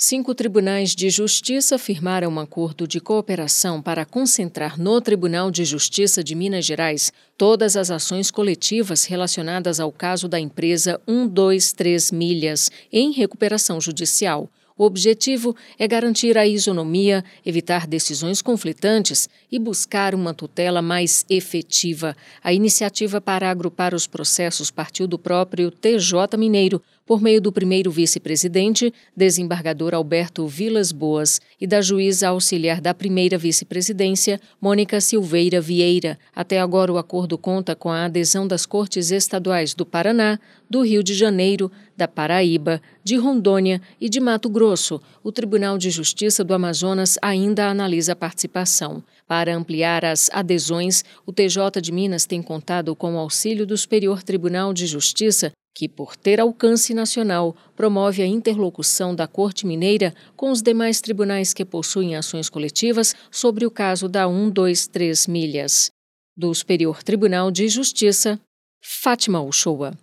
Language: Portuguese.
Cinco tribunais de justiça firmaram um acordo de cooperação para concentrar no Tribunal de Justiça de Minas Gerais todas as ações coletivas relacionadas ao caso da empresa 123 Milhas em recuperação judicial. O objetivo é garantir a isonomia, evitar decisões conflitantes e buscar uma tutela mais efetiva. A iniciativa para agrupar os processos partiu do próprio TJ Mineiro, por meio do primeiro vice-presidente, desembargador Alberto Vilas Boas, e da juíza auxiliar da primeira vice-presidência, Mônica Silveira Vieira. Até agora, o acordo conta com a adesão das cortes estaduais do Paraná, do Rio de Janeiro, da Paraíba, de Rondônia e de Mato Grosso. O Tribunal de Justiça do Amazonas ainda analisa a participação. Para ampliar as adesões, o TJ de Minas tem contado com o auxílio do Superior Tribunal de Justiça que, por ter alcance nacional, promove a interlocução da Corte Mineira com os demais tribunais que possuem ações coletivas sobre o caso da 123 milhas. Do Superior Tribunal de Justiça, Fátima Uchoa.